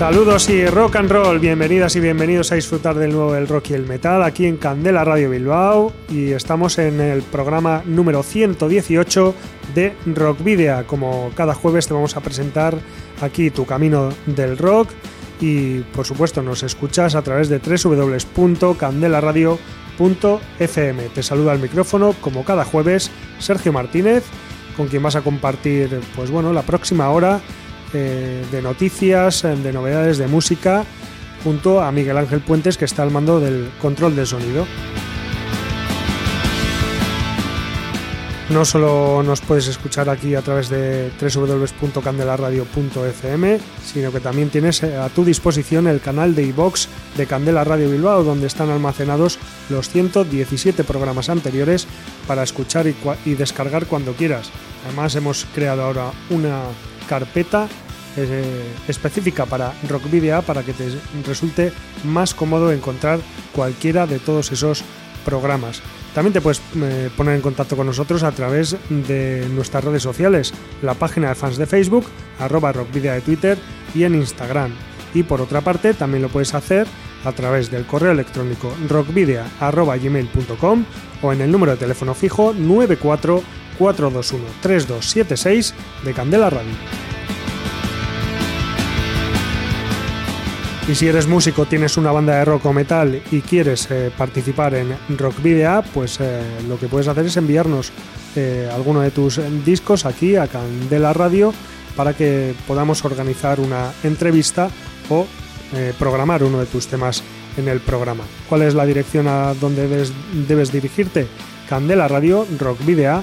Saludos y rock and roll, bienvenidas y bienvenidos a disfrutar del nuevo del rock y el metal aquí en Candela Radio Bilbao y estamos en el programa número 118 de Rock Video. Como cada jueves te vamos a presentar aquí tu camino del rock y por supuesto nos escuchas a través de www.candelaradio.fm. Te saluda al micrófono como cada jueves Sergio Martínez con quien vas a compartir pues bueno la próxima hora de noticias, eh, de novedades de música, junto a Miguel Ángel Puentes, que está al mando del control del sonido. No solo nos puedes escuchar aquí a través de www.candelaradio.fm, sino que también tienes eh, a tu disposición el canal de iVox de Candela Radio Bilbao, donde están almacenados los 117 programas anteriores para escuchar y, y descargar cuando quieras. Además, hemos creado ahora una carpeta eh, específica para Rock Video para que te resulte más cómodo encontrar cualquiera de todos esos programas. También te puedes eh, poner en contacto con nosotros a través de nuestras redes sociales, la página de fans de Facebook, arroba rockvidea de Twitter y en Instagram. Y por otra parte, también lo puedes hacer a través del correo electrónico rockvidea.gmail.com o en el número de teléfono fijo 94 421 3276 de Candela Radio. Y si eres músico, tienes una banda de rock o metal y quieres eh, participar en Rock Video, pues eh, lo que puedes hacer es enviarnos eh, alguno de tus discos aquí a Candela Radio para que podamos organizar una entrevista o programar uno de tus temas en el programa. ¿Cuál es la dirección a donde debes, debes dirigirte? Candela Radio, Rock Video,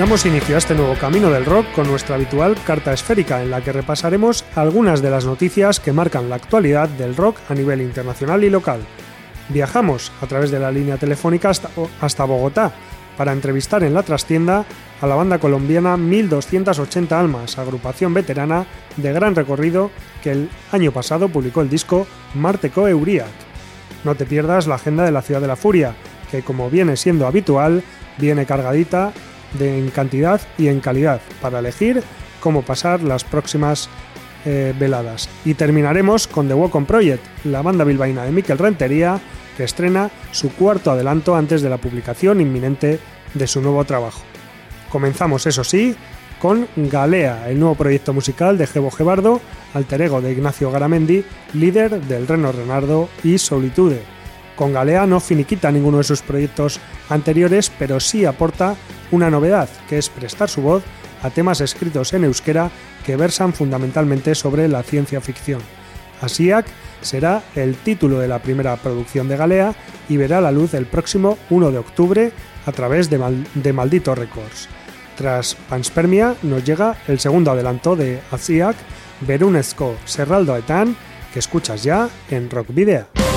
Damos inicio a este nuevo camino del rock con nuestra habitual carta esférica en la que repasaremos algunas de las noticias que marcan la actualidad del rock a nivel internacional y local. Viajamos a través de la línea telefónica hasta, Bogotá para entrevistar en la trastienda a la banda colombiana 1280 Almas, agrupación veterana de gran recorrido que el año pasado publicó el disco Marteco Euriac. No te pierdas la agenda de la Ciudad de la Furia, que como viene siendo habitual, viene cargadita de en cantidad y en calidad para elegir cómo pasar las próximas eh, veladas. Y terminaremos con The Walk On Project, la banda bilbaína de Miquel Rentería, que estrena su cuarto adelanto antes de la publicación inminente de su nuevo trabajo. Comenzamos, eso sí, con Galea, el nuevo proyecto musical de Gebo Gebardo, alter ego de Ignacio Garamendi, líder del Reno Renardo y Solitude. Con Galea no finiquita ninguno de sus proyectos anteriores, pero sí aporta una novedad, que es prestar su voz a temas escritos en euskera que versan fundamentalmente sobre la ciencia ficción. Asiak será el título de la primera producción de Galea y verá la luz el próximo 1 de octubre a través de, Maldito Records. Tras Panspermia nos llega el segundo adelanto de Verunesco Serraldo Etán, que escuchas ya en Rock Video.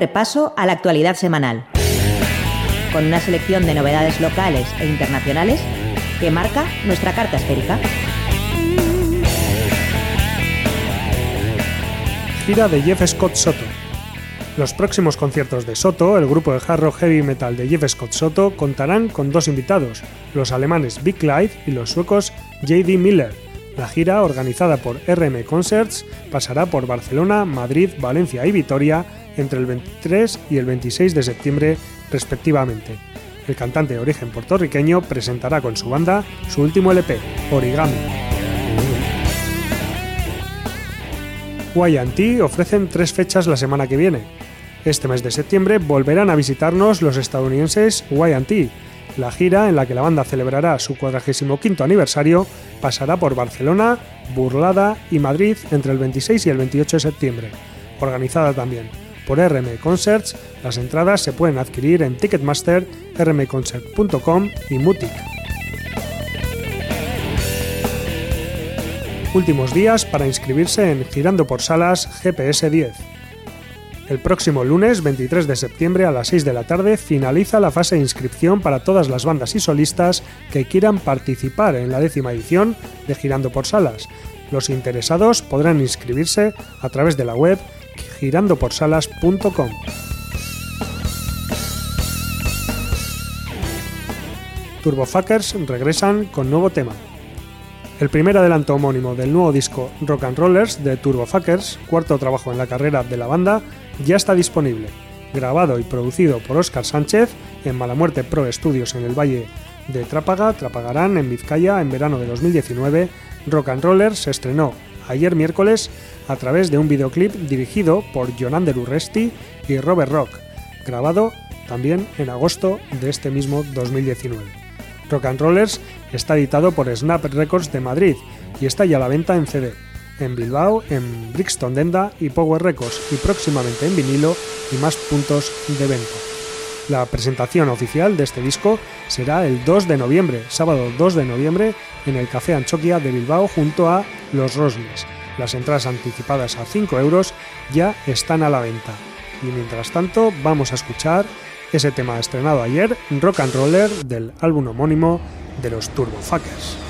Repaso a la actualidad semanal, con una selección de novedades locales e internacionales que marca nuestra carta esférica. Gira de Jeff Scott Soto. Los próximos conciertos de Soto, el grupo de hard rock heavy metal de Jeff Scott Soto, contarán con dos invitados, los alemanes Big Live y los suecos J.D. Miller. La gira, organizada por RM Concerts, pasará por Barcelona, Madrid, Valencia y Vitoria entre el 23 y el 26 de septiembre respectivamente. El cantante de origen puertorriqueño presentará con su banda su último LP, Origami. YT ofrecen tres fechas la semana que viene. Este mes de septiembre volverán a visitarnos los estadounidenses YT. La gira, en la que la banda celebrará su 45 aniversario, pasará por Barcelona, Burlada y Madrid entre el 26 y el 28 de septiembre, organizada también por RM Concerts, las entradas se pueden adquirir en Ticketmaster, rmconcert.com y Mutic. Últimos días para inscribirse en Girando por Salas GPS 10. El próximo lunes 23 de septiembre a las 6 de la tarde finaliza la fase de inscripción para todas las bandas y solistas que quieran participar en la décima edición de Girando por Salas. Los interesados podrán inscribirse a través de la web girandoporsalas.com. Turbofuckers regresan con nuevo tema. El primer adelanto homónimo del nuevo disco Rock and Rollers de Turbofuckers, cuarto trabajo en la carrera de la banda, ya está disponible. Grabado y producido por Oscar Sánchez en Malamuerte Pro Studios en el Valle de Trápaga, Trapagarán, en Vizcaya, en verano de 2019, Rock and Rollers se estrenó ayer miércoles a través de un videoclip dirigido por Jonander Urresti y Robert Rock, grabado también en agosto de este mismo 2019. Rock and Rollers está editado por Snap Records de Madrid y está ya a la venta en CD, en Bilbao, en Brixton Denda y Power Records y próximamente en vinilo y más puntos de venta. La presentación oficial de este disco será el 2 de noviembre, sábado 2 de noviembre, en el Café Anchoquia de Bilbao junto a Los Rosles. Las entradas anticipadas a 5 euros ya están a la venta. Y mientras tanto, vamos a escuchar ese tema estrenado ayer, Rock and Roller, del álbum homónimo de los Turbofuckers.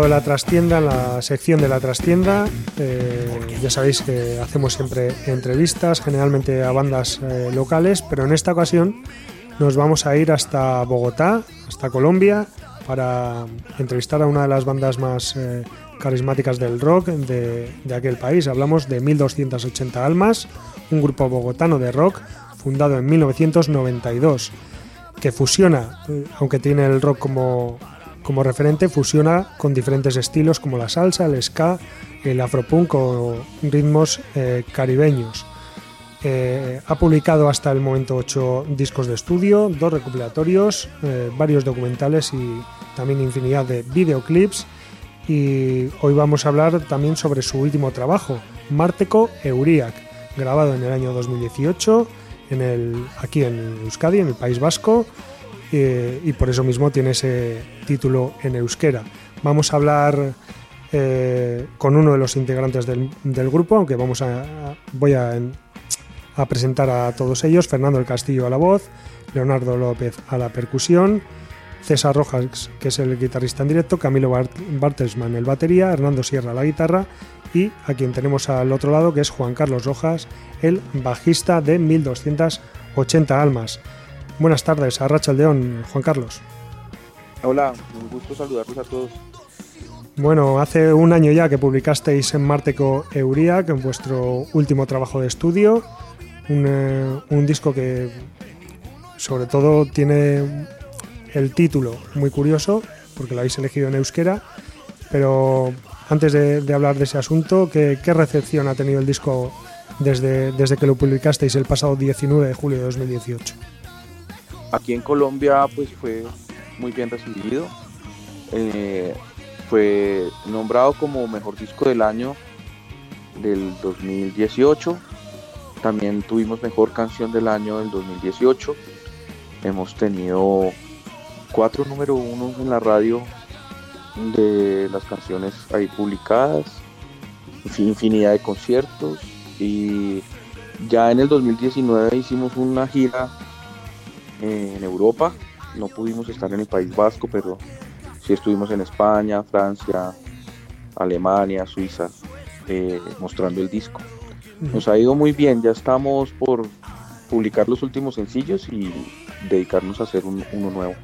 De la trastienda, en la sección de la trastienda. Eh, ya sabéis que hacemos siempre entrevistas, generalmente a bandas eh, locales, pero en esta ocasión nos vamos a ir hasta Bogotá, hasta Colombia, para entrevistar a una de las bandas más eh, carismáticas del rock de, de aquel país. Hablamos de 1280 Almas, un grupo bogotano de rock fundado en 1992 que fusiona, aunque tiene el rock como como referente fusiona con diferentes estilos como la salsa, el ska, el afropunk o ritmos eh, caribeños. Eh, ha publicado hasta el momento ocho discos de estudio, dos recopilatorios, eh, varios documentales y también infinidad de videoclips. Y hoy vamos a hablar también sobre su último trabajo, Marteco Euriac, grabado en el año 2018 en el, aquí en Euskadi, en el País Vasco, eh, y por eso mismo tiene ese título en euskera. Vamos a hablar eh, con uno de los integrantes del, grupo, aunque vamos a, voy a, presentar a todos ellos, Fernando el Castillo a la voz, Leonardo López a la percusión, César Rojas, que es el guitarrista en directo, Camilo Bartelsman el batería, Hernando Sierra a la guitarra y a quien tenemos al otro lado, que es Juan Carlos Rojas, el bajista de 1280 Almas. Buenas tardes, a Racha León, Juan Carlos. Hola, un gusto saludarlos a todos. Bueno, hace un año ya que publicasteis en Marteco Euriac, en vuestro último trabajo de estudio, un, eh, disco que sobre todo tiene el título muy curioso, porque lo habéis elegido en euskera, pero antes de, hablar de ese asunto, ¿qué, ¿qué, recepción ha tenido el disco desde, desde que lo publicasteis el pasado 19 de julio de 2018? Aquí en Colombia pues fue muy bien recibido. Eh, fue nombrado como mejor disco del año del 2018. También tuvimos mejor canción del año del 2018. Hemos tenido cuatro número uno en la radio de las canciones ahí publicadas. Infinidad de conciertos. Y ya en el 2019 hicimos una gira en Europa. No pudimos estar en el País Vasco, pero sí estuvimos en España, Francia, Alemania, Suiza, eh, mostrando el disco. Nos ha ido muy bien, ya estamos por publicar los últimos sencillos y dedicarnos a hacer uno nuevo.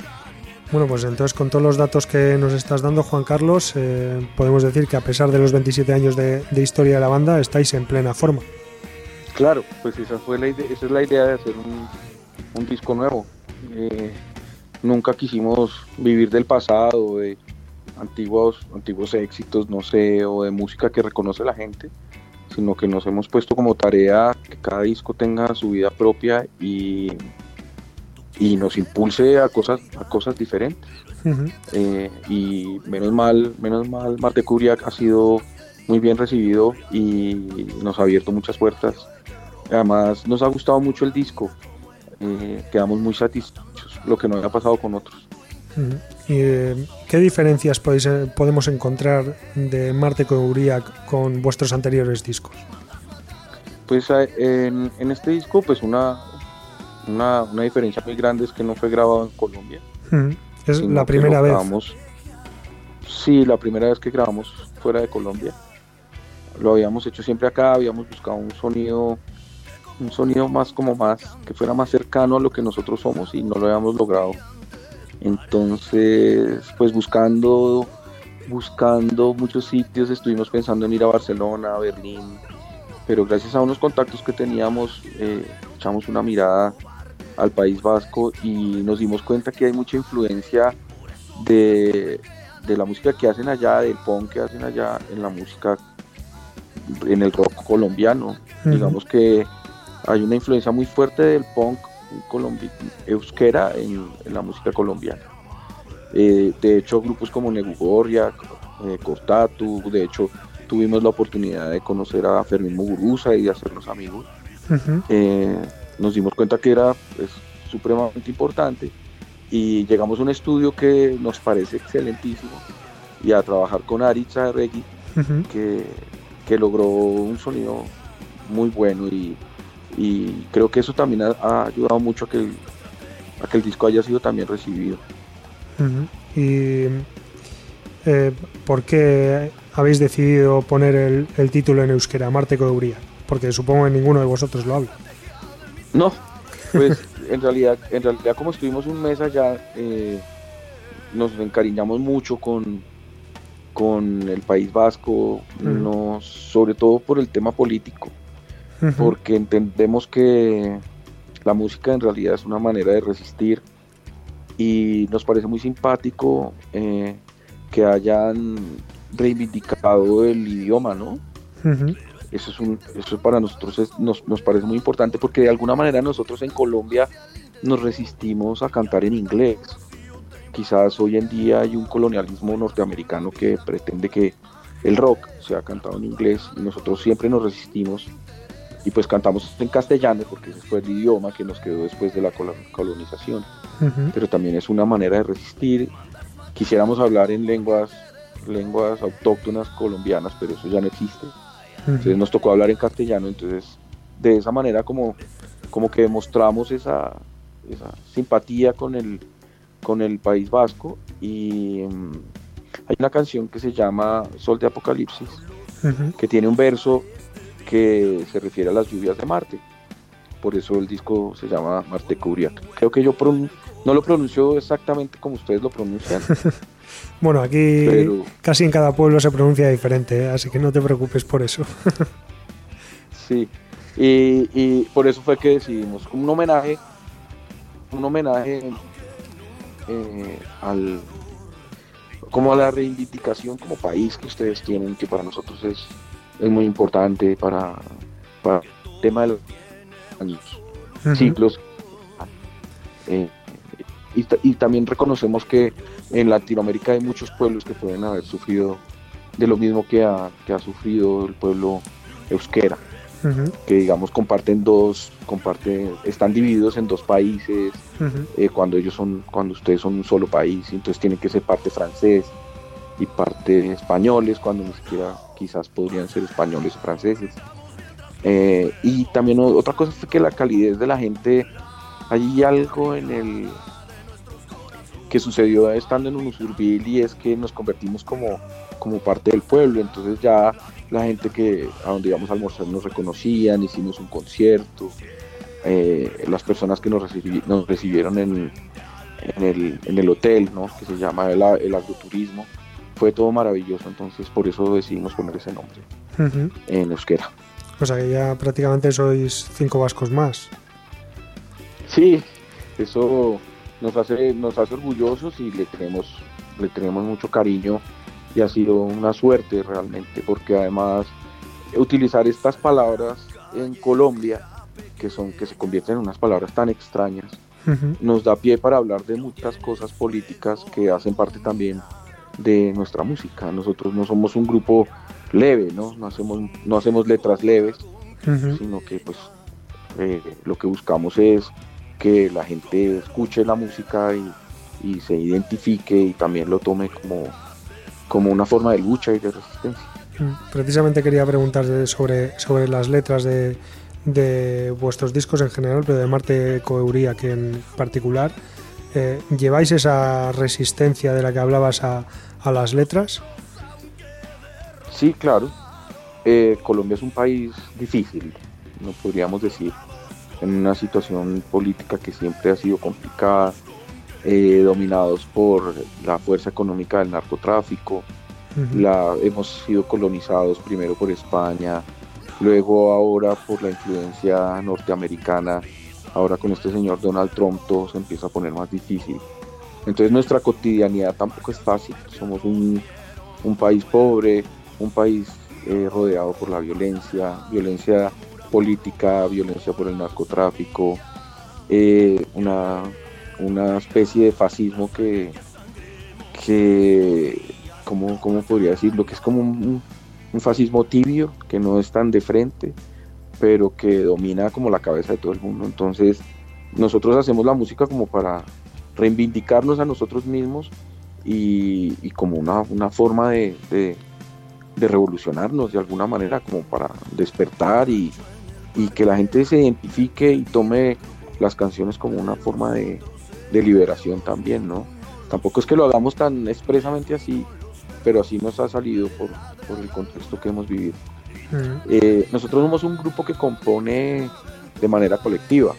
Bueno, pues entonces con todos los datos que nos estás dando, Juan Carlos, eh, podemos decir que a pesar de los 27 años de, historia de la banda, estáis en plena forma. Claro, pues esa, fue la esa es la idea de hacer un, un disco nuevo. Eh, nunca quisimos vivir del pasado, de antiguos, antiguos éxitos, no sé, o de música que reconoce la gente, sino que nos hemos puesto como tarea que cada disco tenga su vida propia y, y nos impulse a cosas, a cosas diferentes. Eh, y menos mal, menos mal, Marte Curiac ha sido muy bien recibido y nos ha abierto muchas puertas. Además, nos ha gustado mucho el disco. Eh, quedamos muy satisfechos, lo que no había pasado con otros. Eh, ¿Qué diferencias podéis, eh, podemos encontrar de Marte con Uriac con vuestros anteriores discos? Pues en, en este disco, pues una, una, una, diferencia muy grande es que no fue grabado en Colombia. Es la primera vez. Sí, la primera vez que grabamos fuera de Colombia. Lo habíamos hecho siempre acá, habíamos buscado un sonido, un sonido más como más, que fuera más cercano a lo que nosotros somos y no lo habíamos logrado. Entonces, pues buscando, buscando muchos sitios, estuvimos pensando en ir a Barcelona, a Berlín, pero gracias a unos contactos que teníamos, eh, echamos una mirada al País Vasco y nos dimos cuenta que hay mucha influencia de, la música que hacen allá, del punk que hacen allá en la música, en el rock colombiano. Digamos que hay una influencia muy fuerte del punk euskera en, la música colombiana. Eh, de hecho, grupos como Negugoria, eh, Cortatu, de hecho, tuvimos la oportunidad de conocer a Fermín Muguruza y de hacernos amigos. Nos dimos cuenta que era pues, supremamente importante y llegamos a un estudio que nos parece excelentísimo y a trabajar con Aritza Regui, que, que, logró un sonido muy bueno y, y creo que eso también ha, ayudado mucho a que, el, a que el disco haya sido también recibido. ¿Y eh, por qué habéis decidido poner el, el título en euskera, Marte Codeuría? Porque supongo que ninguno de vosotros lo habla. No, pues en realidad, en realidad como estuvimos un mes allá, eh, nos encariñamos mucho con, con el País Vasco, nos, sobre todo por el tema político, porque entendemos que la música en realidad es una manera de resistir y nos parece muy simpático eh, que hayan reivindicado el idioma, ¿no? Eso, es un, eso para nosotros nos, nos parece muy importante porque de alguna manera nosotros en Colombia nos resistimos a cantar en inglés. Quizás hoy en día hay un colonialismo norteamericano que pretende que el rock sea cantado en inglés y nosotros siempre nos resistimos y pues cantamos en castellano porque ese fue el idioma que nos quedó después de la colonización. Pero también es una manera de resistir. Quisiéramos hablar en lenguas, lenguas autóctonas colombianas, pero eso ya no existe. Entonces nos tocó hablar en castellano, entonces de esa manera como, como que demostramos esa, simpatía con el, con el País Vasco y mm, hay una canción que se llama Sol de Apocalipsis, que tiene un verso que se refiere a las lluvias de Marte. Por eso el disco se llama Marte Curiac. Creo que yo no lo pronuncio exactamente como ustedes lo pronuncian, Bueno, aquí casi en cada pueblo se pronuncia diferente, ¿eh? así que no te preocupes por eso. sí, y, por eso fue que decidimos un homenaje, un homenaje eh, al como a la reivindicación como país que ustedes tienen, que para nosotros es, es muy importante para, para el tema de los años, ciclos. Eh, y, también reconocemos que en Latinoamérica hay muchos pueblos que pueden haber sufrido de lo mismo que ha, que ha sufrido el pueblo euskera, que digamos comparten dos, comparten, están divididos en dos países, eh, cuando ellos son, cuando ustedes son un solo país, entonces tienen que ser parte francés y parte españoles, cuando ni siquiera quizás podrían ser españoles o franceses. Eh, y también otra cosa fue que la calidez de la gente, hay algo en el, que sucedió estando en un Usurbil y es que nos convertimos como, como parte del pueblo, entonces ya la gente que a donde íbamos a almorzar nos reconocían, hicimos un concierto, eh, las personas que nos, recibieron en, el, hotel, ¿no? que se llama el agroturismo, fue todo maravilloso, entonces por eso decidimos poner ese nombre en euskera. O sea que ya prácticamente sois cinco vascos más. Sí, eso nos hace, nos hace orgullosos y le tenemos, le tenemos mucho cariño y ha sido una suerte realmente, porque además utilizar estas palabras en Colombia, que son, que se convierten en unas palabras tan extrañas, nos da pie para hablar de muchas cosas políticas que hacen parte también de nuestra música. Nosotros no somos un grupo leve, ¿no? No hacemos, no hacemos letras leves, sino que pues eh, lo que buscamos es que la gente escuche la música y, se identifique y también lo tome como, como una forma de lucha y de resistencia. Mm, precisamente quería preguntar sobre, sobre las letras de, de vuestros discos en general, pero de Marte que en particular. Eh, ¿Lleváis esa resistencia de la que hablabas a, a las letras? Sí, claro. Eh, Colombia es un país difícil, no podríamos decir, en una situación política que siempre ha sido complicada, eh, dominados por la fuerza económica del narcotráfico. la, hemos sido colonizados primero por España, luego ahora por la influencia norteamericana, ahora con este señor Donald Trump todo se empieza a poner más difícil. Entonces nuestra cotidianidad tampoco es fácil, somos un, un país pobre, un país eh, rodeado por la violencia, violencia política, violencia por el narcotráfico, eh, una, una, especie de fascismo que, que ¿cómo, ¿cómo, podría decirlo? Que es como un, un, fascismo tibio, que no es tan de frente, pero que domina como la cabeza de todo el mundo. Entonces, nosotros hacemos la música como para reivindicarnos a nosotros mismos y, como una, una forma de, de revolucionarnos de alguna manera, como para despertar y, que la gente se identifique y tome las canciones como una forma de, liberación también, ¿no? Tampoco es que lo hagamos tan expresamente así, pero así nos ha salido por, el contexto que hemos vivido. Eh, nosotros somos un grupo que compone de manera colectiva.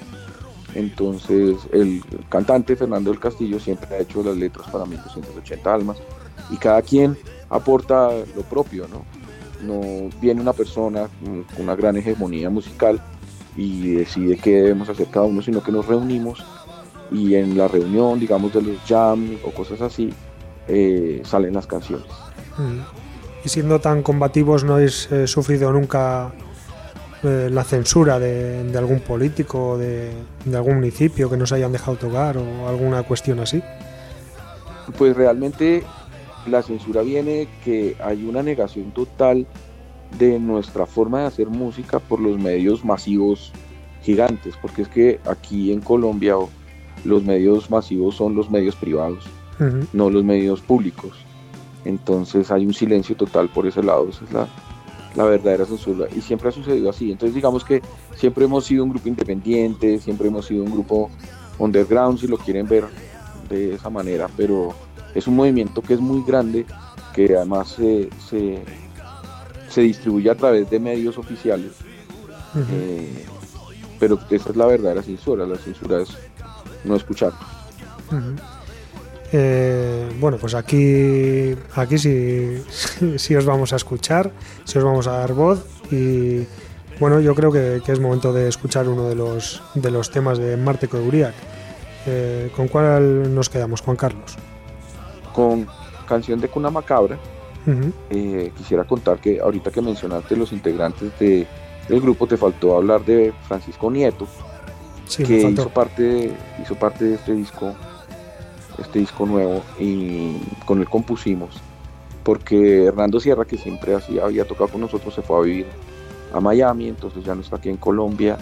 Entonces, el cantante Fernando del Castillo siempre ha hecho las letras para 1280 almas y cada quien aporta lo propio, ¿no? No viene una persona con una gran hegemonía musical y decide qué debemos hacer cada uno, sino que nos reunimos y en la reunión, digamos, de los jam o cosas así, eh, salen las canciones. Mm. Y siendo tan combativos, ¿no habéis eh, sufrido nunca eh, la censura de, algún político, de, de, algún municipio que nos hayan dejado tocar o alguna cuestión así? Pues realmente la censura viene que hay una negación total de nuestra forma de hacer música por los medios masivos gigantes, porque es que aquí en Colombia los medios masivos son los medios privados, no los medios públicos. Entonces hay un silencio total por ese lado, esa es la, la verdadera censura. Y siempre ha sucedido así. Entonces digamos que siempre hemos sido un grupo independiente, siempre hemos sido un grupo underground, si lo quieren ver de esa manera, pero es un movimiento que es muy grande, que además se, se, distribuye a través de medios oficiales. Eh, pero esa es la verdadera censura, la censura es no escuchar. Eh, bueno, pues aquí, aquí sí, sí, os vamos a escuchar, sí os vamos a dar voz y bueno, yo creo que, es momento de escuchar uno de los, de los temas de Marte Coduriac. Eh, ¿Con cuál nos quedamos, Juan Carlos? con canción de Cuna Macabra. Eh, quisiera contar que ahorita que mencionaste los integrantes de, del grupo, te faltó hablar de Francisco Nieto, que hizo parte, hizo parte de este disco, este disco nuevo, y con él compusimos, porque Hernando Sierra, que siempre así había tocado con nosotros, se fue a vivir a Miami, entonces ya no está aquí en Colombia,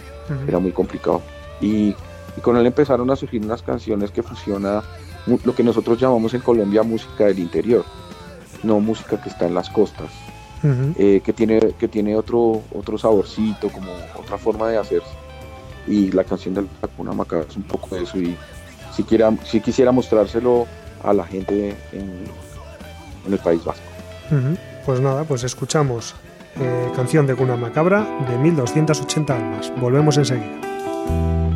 era muy complicado. Y, y, con él empezaron a surgir unas canciones que fusiona lo que nosotros llamamos en Colombia música del interior, no música que está en las costas, eh, que tiene, que tiene otro, otro saborcito, como otra forma de hacerse. Y la canción de la Cuna Macabra es un poco de eso y si, si quisiera mostrárselo a la gente en, el País Vasco. Pues nada, pues escuchamos eh, canción de Cuna Macabra de 1280 almas. Volvemos enseguida.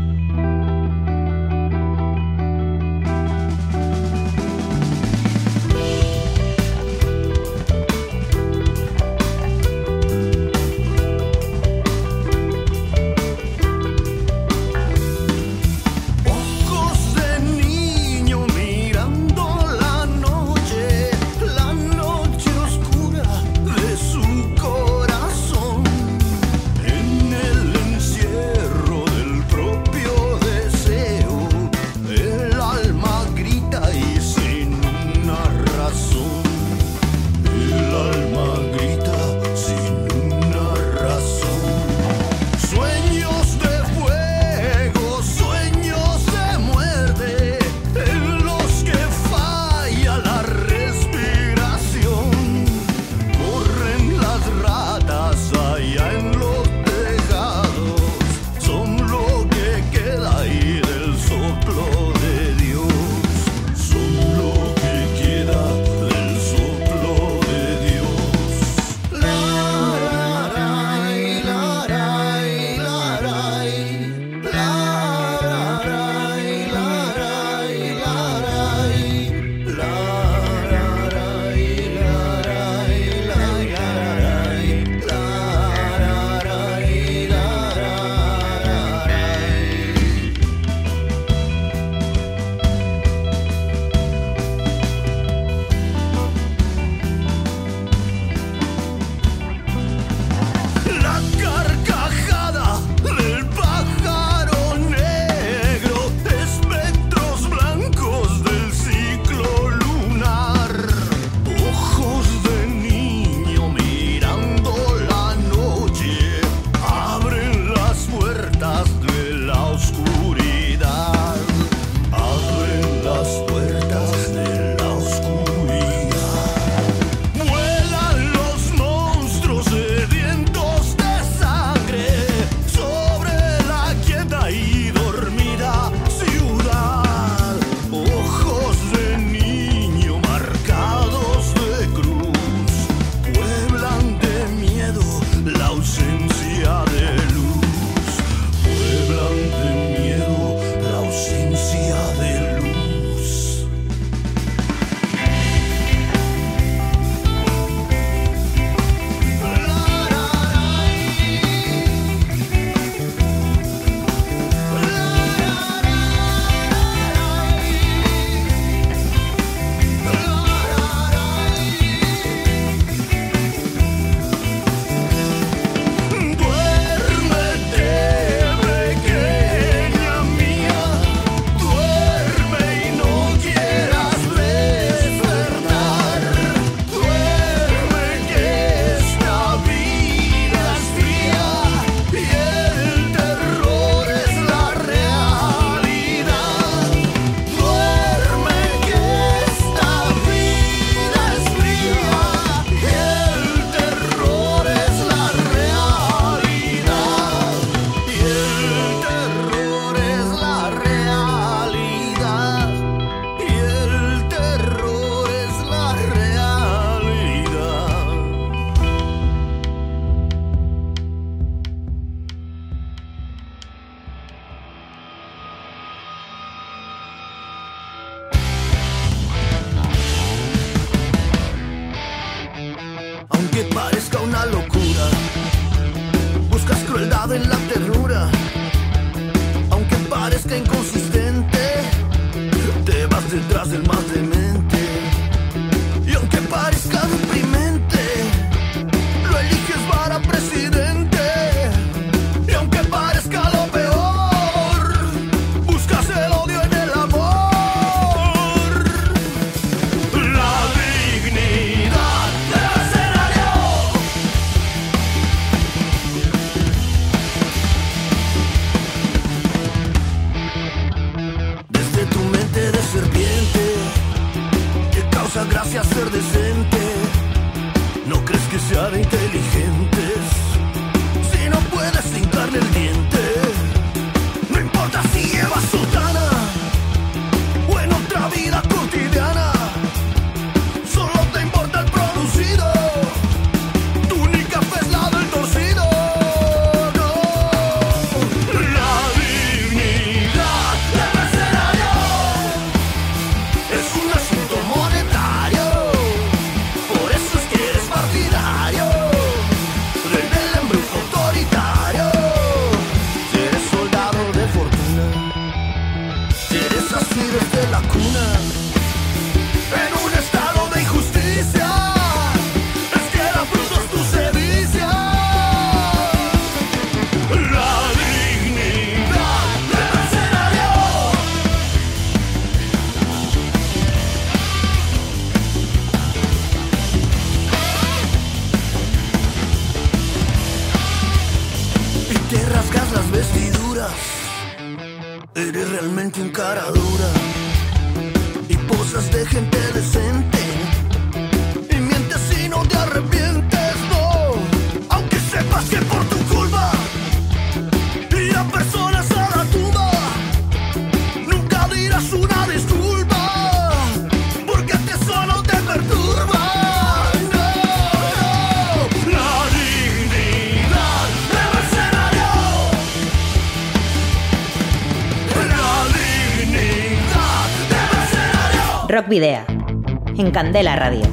En Candela Radio.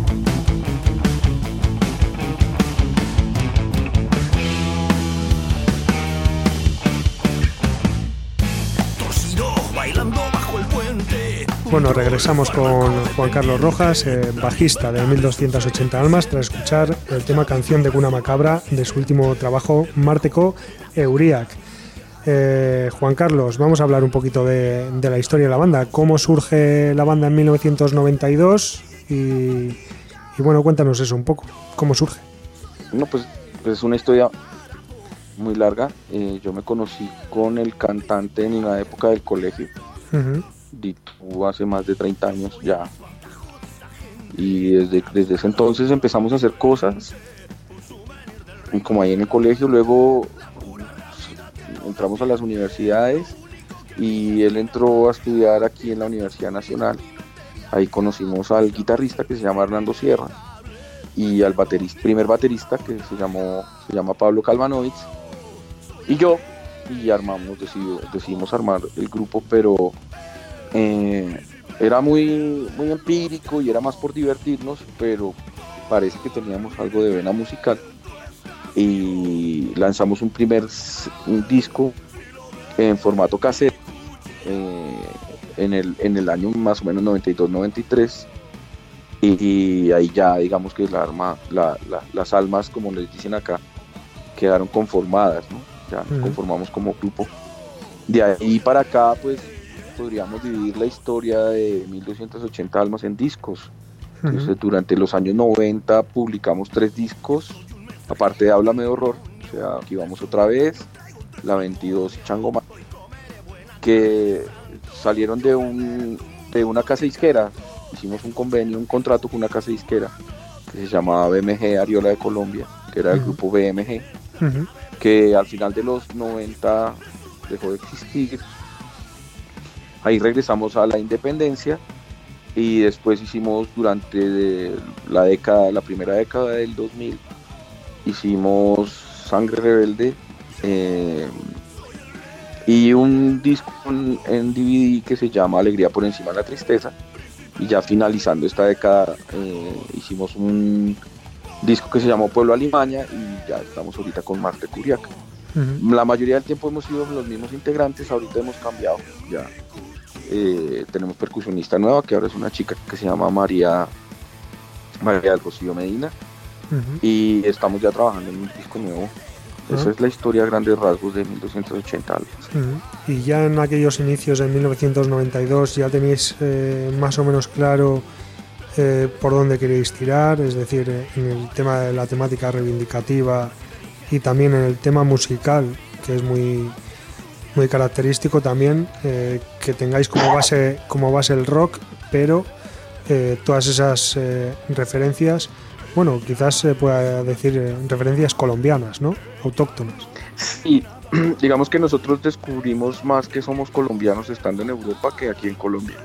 Bueno, regresamos con Juan Carlos Rojas, eh, bajista de 1280 Almas, tras escuchar el tema Canción de Cuna Macabra de su último trabajo, Marteco Euriac. Eh, Juan Carlos, vamos a hablar un poquito de, la historia de la banda. ¿Cómo surge la banda en 1992? Y, bueno, cuéntanos eso un poco. ¿Cómo surge? No, pues, pues es una historia muy larga. Eh, yo me conocí con el cantante en la época del colegio. hace más de 30 años ya. Y desde, desde ese entonces empezamos a hacer cosas. como ahí en el colegio, luego entramos a las universidades y él entró a estudiar aquí en la Universidad Nacional. Ahí conocimos al guitarrista que se llama Hernando Sierra y al baterista, primer baterista que se llamó se llama Pablo Calvanovich y yo y armamos decidimos armar el grupo pero eh, era muy muy empírico y era más por divertirnos pero parece que teníamos algo de vena musical y lanzamos un primer disco en formato cassette eh, en, el, en el año más o menos 92-93 y, ahí ya digamos que la arma, las almas como les dicen acá quedaron conformadas, ya conformamos como grupo. De ahí para acá pues podríamos dividir la historia de 1280 almas en discos. Entonces, durante los años 90 publicamos tres discos, aparte de Háblame de Horror, o sea, aquí vamos otra vez, la 22 y Chango que salieron de, un, de una casa disquera, hicimos un convenio, un contrato con una casa disquera que se llamaba BMG Ariola de Colombia, que era el grupo BMG, que al final de los 90 dejó de existir. Ahí regresamos a la independencia y después hicimos durante la década, la primera década del 2000, hicimos Sangre Rebelde eh, y un disco en, DVD que se llama Alegría por encima de la tristeza. Y ya finalizando esta década eh, hicimos un disco que se llamó Pueblo Alimaña y ya estamos ahorita con Marte Curiaca. La mayoría del tiempo hemos sido los mismos integrantes, ahorita hemos cambiado ya eh, tenemos percusionista nueva, que ahora es una chica que se llama María, María del Rocío Medina. Y estamos ya trabajando en un disco nuevo. Esa es la historia a grandes rasgos de 1280 almas. Y ya en aquellos inicios de 1992 ya tenéis eh, más o menos claro eh, por dónde queréis tirar, es decir, en el tema de la temática reivindicativa y también en el tema musical, que es muy, muy característico también eh, que tengáis como base, como base el rock, pero eh, todas esas eh, referencias, bueno, quizás se pueda decir referencias colombianas, ¿no? Autóctonas. Sí, digamos que nosotros descubrimos más que somos colombianos estando en Europa que aquí en Colombia.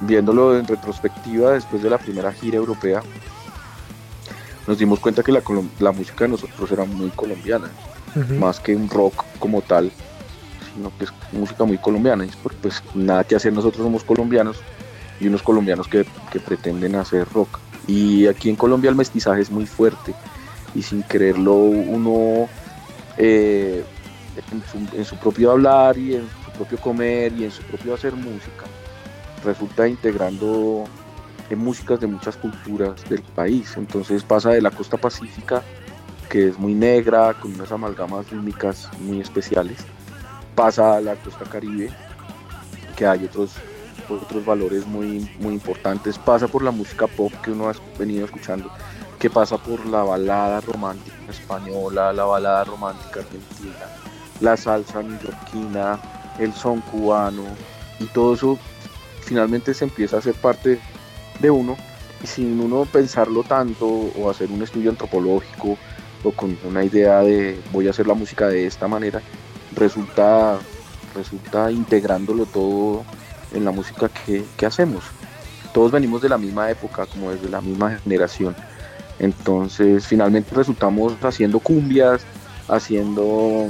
Viéndolo en retrospectiva después de la primera gira europea, nos dimos cuenta que la, la música de nosotros era muy colombiana más que un rock como tal, sino que es música muy colombiana. Y pues nada que hacer, nosotros somos colombianos y unos colombianos que, pretenden hacer rock. Y aquí en Colombia el mestizaje es muy fuerte y sin quererlo uno eh, en, su, propio hablar y en su propio comer y en su propio hacer música resulta integrando en músicas de muchas culturas del país. Entonces pasa de la costa pacífica que es muy negra, con unas amalgamas rítmicas muy especiales. Pasa a la costa caribe, que hay otros, otros valores muy, muy importantes. Pasa por la música pop que uno ha venido escuchando, que pasa por la balada romántica española, la balada romántica argentina, la salsa neoyorquina, el son cubano, y todo eso finalmente se empieza a hacer parte de uno y sin uno pensarlo tanto o hacer un estudio antropológico con una idea de voy a hacer la música de esta manera, resulta, resulta integrándolo todo en la música que, hacemos. Todos venimos de la misma época, como desde la misma generación. Entonces finalmente resultamos haciendo cumbias, haciendo,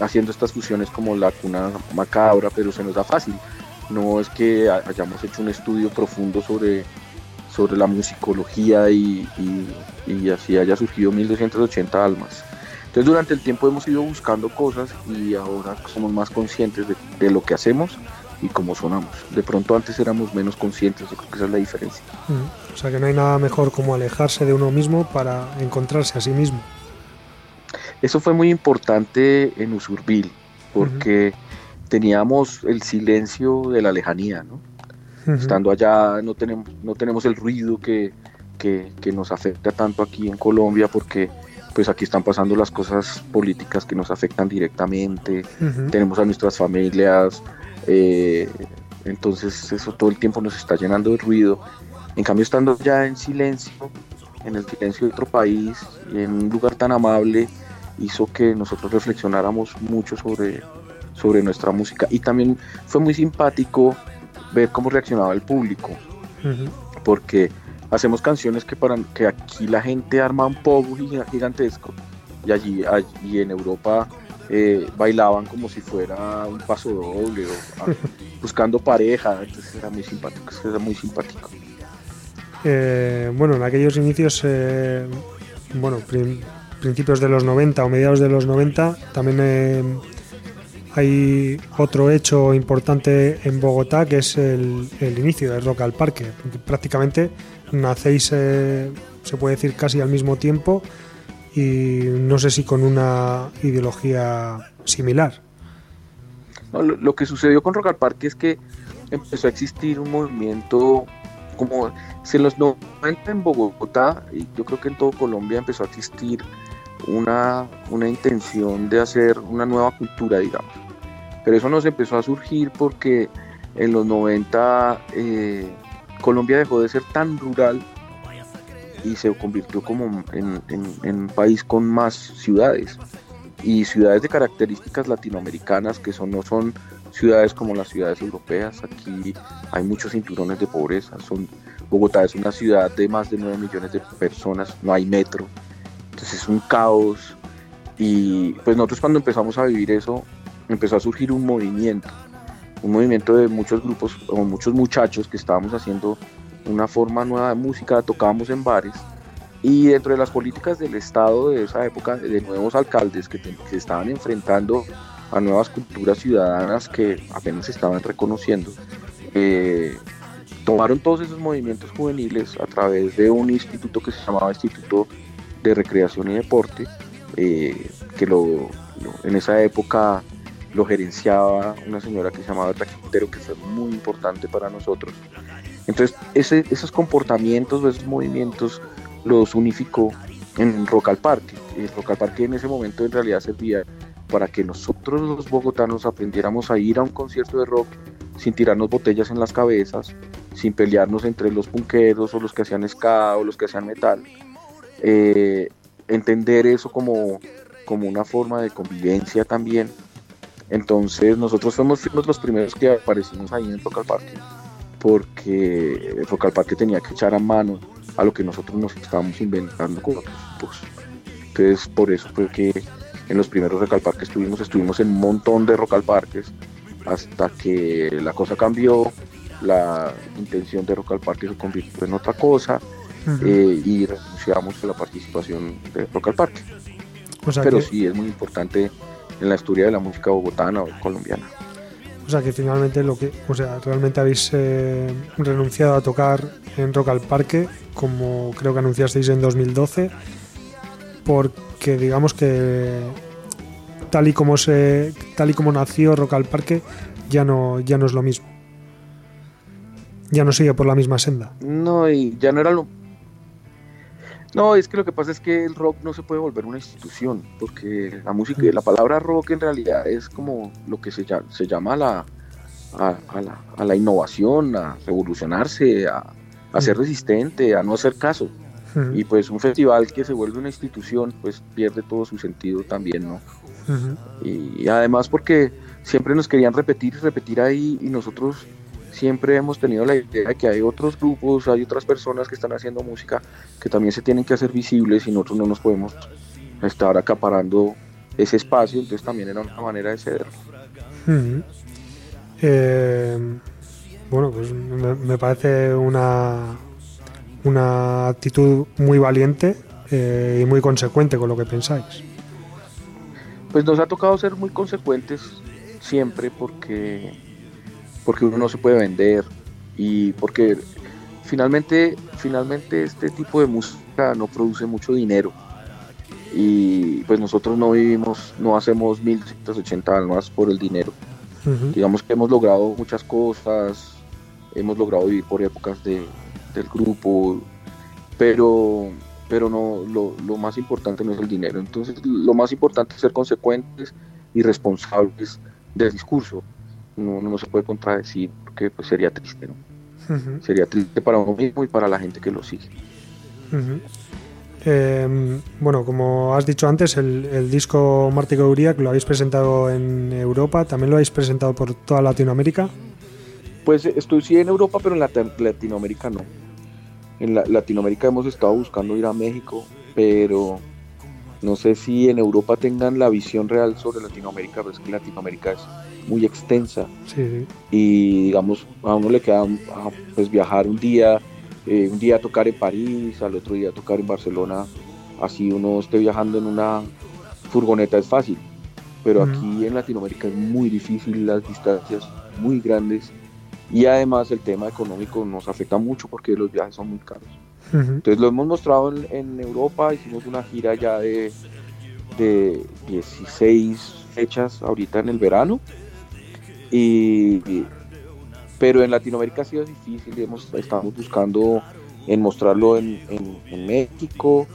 haciendo estas fusiones como la cuna macabra, pero se nos da fácil. No es que hayamos hecho un estudio profundo sobre sobre la musicología y, así haya surgido 1280 almas. Entonces durante el tiempo hemos ido buscando cosas y ahora somos más conscientes de, lo que hacemos y cómo sonamos. De pronto antes éramos menos conscientes, yo creo que esa es la diferencia. Mm. O sea que no hay nada mejor como alejarse de uno mismo para encontrarse a sí mismo. Eso fue muy importante en Usurbil, porque teníamos el silencio de la lejanía, ¿no? Estando allá no tenemos, no tenemos el ruido que, nos afecta tanto aquí en Colombia porque pues aquí están pasando las cosas políticas que nos afectan directamente, tenemos a nuestras familias, eh, entonces eso todo el tiempo nos está llenando de ruido. En cambio estando ya en silencio, en el silencio de otro país, en un lugar tan amable, hizo que nosotros reflexionáramos mucho sobre, sobre nuestra música y también fue muy simpático ver cómo reaccionaba el público, porque hacemos canciones que para que aquí la gente arma un poco gigantesco y allí, allí en Europa eh, bailaban como si fuera un paso doble o ah, buscando pareja, entonces era muy simpático, era muy simpático. Eh, bueno, en aquellos inicios, eh, bueno, principios de los 90 o mediados de los 90, también hay otro hecho importante en Bogotá que es el, inicio del Rock al Parque. Prácticamente nacéis, se puede decir, casi al mismo tiempo y no sé si con una ideología similar. lo, que sucedió con Rock Parque es que empezó a existir un movimiento como si en los 90 en Bogotá y yo creo que en todo Colombia empezó a existir una, una intención de hacer una nueva cultura, digamos. Pero eso nos empezó a surgir porque en los 90 eh, Colombia dejó de ser tan rural y se convirtió como en, un país con más ciudades y ciudades de características latinoamericanas que son, no son ciudades como las ciudades europeas. Aquí hay muchos cinturones de pobreza. Son, Bogotá es una ciudad de más de 9 millones de personas, no hay metro. Entonces es un caos. Y pues nosotros cuando empezamos a vivir eso, empezó a surgir un movimiento. Un movimiento de muchos grupos o muchos muchachos que estábamos haciendo una forma nueva de música, tocábamos en bares y dentro de las políticas del Estado de esa época, de nuevos alcaldes que, se estaban enfrentando a nuevas culturas ciudadanas que apenas se estaban reconociendo, eh, tomaron todos esos movimientos juveniles a través de un instituto que se llamaba Instituto de Recreación y Deporte, eh, que lo, en esa época lo gerenciaba una señora que se llamaba Taquintero, que fue muy importante para nosotros. Entonces, esos comportamientos, esos movimientos los unificó en Rock al Parque. El Rock al Parque en ese momento en realidad servía para que nosotros los bogotanos aprendiéramos a ir a un concierto de rock sin tirarnos botellas en las cabezas, sin pelearnos entre los punqueros o los que hacían ska o los que hacían metal. Eh, entender eso como, como una forma de convivencia también. Entonces nosotros fuimos, los primeros que aparecimos ahí en Rock al Parque porque Rock Parque tenía que echar a mano a lo que nosotros nos estábamos inventando con otros grupos. Entonces, por eso fue que en los primeros Rock Parque estuvimos, estuvimos en un montón de Rock Parques hasta que la cosa cambió, la intención de Rock Parque se convirtió en otra cosa eh, y renunciamos a la participación de Rock Parque. Pero sí es muy importante en la historia de la música bogotana o colombiana. Sea que finalmente lo que, o sea, realmente habéis eh, renunciado a tocar en Rock al Parque, como creo que anunciasteis en 2012, porque digamos que tal y como se, tal y como nació Rock al Parque, ya no, ya no es lo mismo. Ya no sigue por la misma senda. No, y ya no era lo, no, es que lo que pasa es que el rock no se puede volver una institución, porque la música, la palabra rock en realidad es como lo que se, se llama la, a, la, innovación, a revolucionarse, a, ser resistente, a no hacer caso. Y pues un festival que se vuelve una institución, pues pierde todo su sentido también, ¿no? y, y además porque siempre nos querían repetir y repetir ahí y nosotros siempre hemos tenido la idea de que hay otros grupos, hay otras personas que están haciendo música que también se tienen que hacer visibles y nosotros no nos podemos estar acaparando ese espacio, entonces también era una manera de ceder. Eh, bueno, pues me, parece una, una actitud muy valiente eh, y muy consecuente con lo que pensáis. Pues nos ha tocado ser muy consecuentes siempre porque porque uno no se puede vender y porque finalmente, finalmente este tipo de música no produce mucho dinero y pues nosotros no vivimos, no hacemos 1180 almas por el dinero. Digamos que hemos logrado muchas cosas, hemos logrado vivir por épocas de, del grupo, pero, pero no, lo, lo, más importante no es el dinero. Entonces lo más importante es ser consecuentes y responsables del discurso no, no se puede contradecir porque pues sería triste, ¿no? Sería triste para uno mismo y para la gente que lo sigue. Em, bueno, como has dicho antes, el, disco Mártico Uriak lo habéis presentado en Europa, también lo habéis presentado por toda Latinoamérica. Pues estoy sí en Europa, pero en Latinoamérica no. en Latinoamérica hemos estado buscando ir a México, pero no sé si en Europa tengan la visión real sobre Latinoamérica, pero es que Latinoamérica es muy extensa. Y digamos, a uno le queda ah, pues, viajar un día, eh, un día tocar en París, al otro día tocar en Barcelona, así uno esté viajando en una furgoneta es fácil. Pero aquí en Latinoamérica es muy difícil, las distancias muy grandes y además el tema económico nos afecta mucho porque los viajes son muy caros. Entonces lo hemos mostrado en, Europa, hicimos una gira ya de, de 16 fechas ahorita en el verano. Y, pero en Latinoamérica ha sido difícil, hemos, estamos buscando en mostrarlo en, México,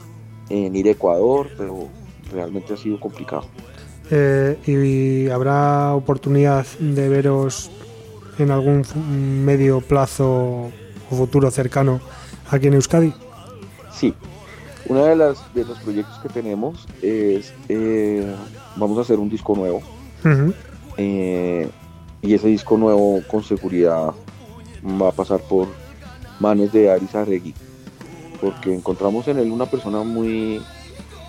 en ir a Ecuador, pero realmente ha sido complicado. Eh, ¿Y habrá oportunidad de veros en algún medio plazo o futuro cercano aquí en Euskadi? Sí, uno de, las, de los proyectos que tenemos es, eh, vamos a hacer un disco nuevo. Eh, y ese disco nuevo con seguridad va a pasar por manos de Aris Arregui, porque encontramos en él una persona muy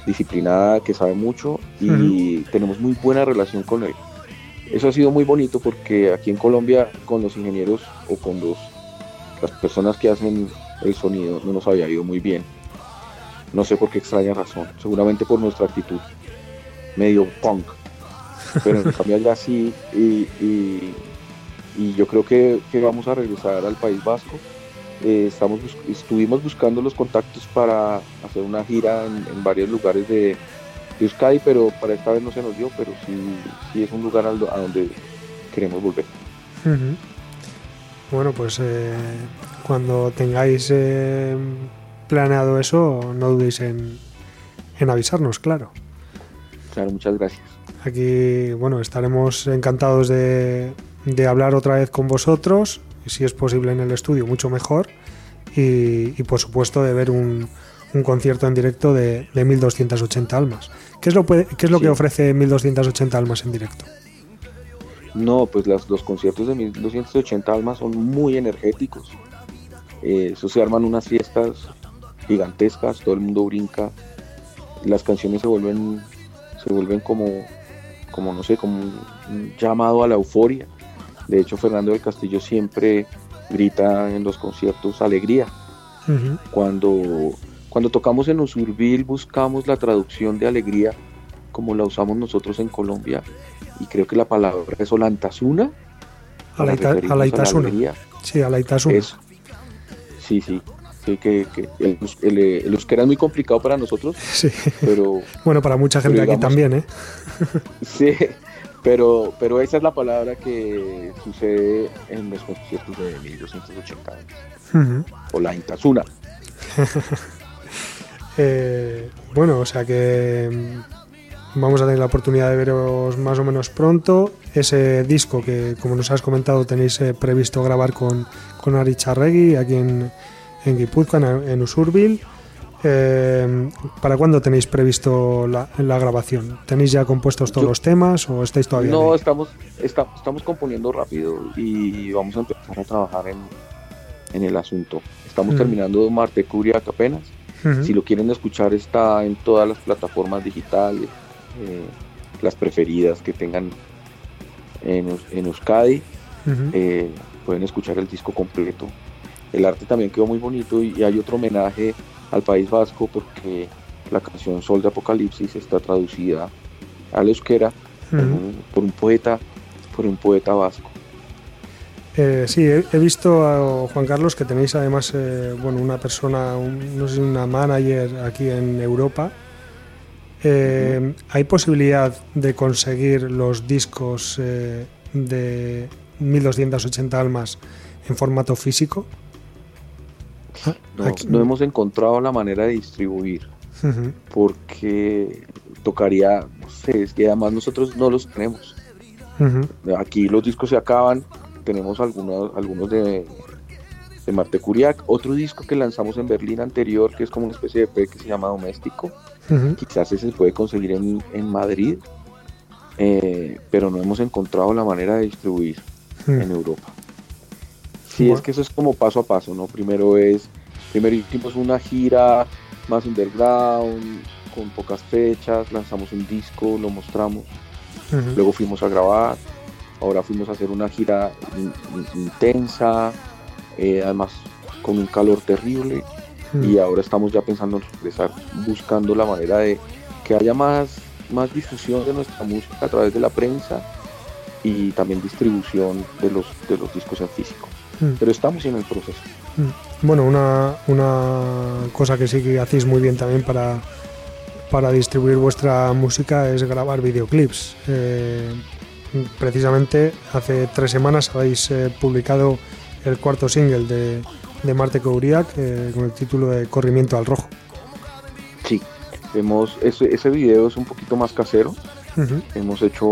disciplinada, que sabe mucho y tenemos muy buena relación con él. Eso ha sido muy bonito porque aquí en Colombia con los ingenieros o con los, las personas que hacen el sonido no nos había ido muy bien. No sé por qué extraña razón, seguramente por nuestra actitud medio punk. Pero en cambio allá sí y, y, yo creo que, que, vamos a regresar al País Vasco. Eh, estamos, estuvimos buscando los contactos para hacer una gira en varios lugares de, Euskadi, pero para esta vez no se nos dio, pero sí, sí es un lugar a donde queremos volver. Bueno, pues eh, cuando tengáis eh, planeado eso, no dudéis en, avisarnos, claro. Claro, muchas gracias. Aquí, bueno, estaremos encantados de, hablar otra vez con vosotros, si es posible en el estudio, mucho mejor, y, por supuesto de ver un, concierto en directo de, de 1280 almas. ¿Qué es lo, es lo que ofrece 1280 Almas en directo? No, pues los conciertos de 1280 Almas son muy energéticos. Eh, eso se arman unas fiestas gigantescas, todo el mundo brinca, las canciones se vuelven, se vuelven como, como no sé, como un llamado a la euforia. De hecho, Fernando del Castillo siempre grita en los conciertos alegría. Cuando cuando tocamos en Usurbil buscamos la traducción de alegría como la usamos nosotros en Colombia y creo que la palabra es olantazuna. Alaitasuna. Sí, alaitasuna. Eso. Sí, sí. Sí, que, el, el, euskera es muy complicado para nosotros. Sí. Pero, bueno, para mucha gente aquí también, ¿eh? sí, pero, pero esa es la palabra que sucede en los conciertos de 1280 años. O la intasuna. Eh, bueno, o sea que mm, vamos a tener la oportunidad de veros más o menos pronto. Ese disco que, como nos has comentado, tenéis eh, previsto grabar con, con Ari Charregui aquí en, en Guipúzcoa, en, Usurbil. Eh, ¿Para cuándo tenéis previsto la, grabación? ¿Tenéis ya compuestos todos los temas o estáis todavía? No, estamos, estamos componiendo rápido y vamos a empezar a trabajar en, en el asunto. Estamos mm. terminando Marte Curiac apenas si lo quieren escuchar está en todas las plataformas digitales, eh, las preferidas que tengan en, Euskadi. Eh, pueden escuchar el disco completo. El arte también quedó muy bonito y, hay otro homenaje al País Vasco porque la canción Sol de Apocalipsis está traducida al euskera por un poeta, por un poeta vasco. Eh, sí, he, visto a Juan Carlos que tenéis además eh, bueno, una persona, no sé, una manager aquí en Europa. Eh, ¿Hay posibilidad de conseguir los discos de 1280 almas en formato físico? No, hemos encontrado la manera de distribuir porque tocaría, no sé, es que además nosotros no los tenemos. Aquí los discos se acaban, tenemos algunos, algunos de, de Marte Curiac, otro disco que lanzamos en Berlín anterior, que es como una especie de P que se llama Doméstico, quizás ese se puede conseguir en, en Madrid, eh, pero no hemos encontrado la manera de distribuir en Europa. Sí, es que eso es como paso a paso, ¿no? Primero es primero hicimos una gira más underground, con pocas fechas, lanzamos un disco, lo mostramos, luego fuimos a grabar, ahora fuimos a hacer una gira intensa, eh, además con un calor terrible, y ahora estamos ya pensando en regresar, buscando la manera de que haya más, más difusión de nuestra música a través de la prensa y también distribución de los, de los discos en físico. Pero estamos en el proceso. Bueno, una, una cosa que sí que hacéis muy bien también para, para distribuir vuestra música es grabar videoclips. Eh, precisamente hace tres semanas habéis eh, publicado el cuarto single de, de Marte Couriac eh, con el título de Corrimiento al Rojo. Sí, hemos, ese, ese video es un poquito más casero. Hemos hecho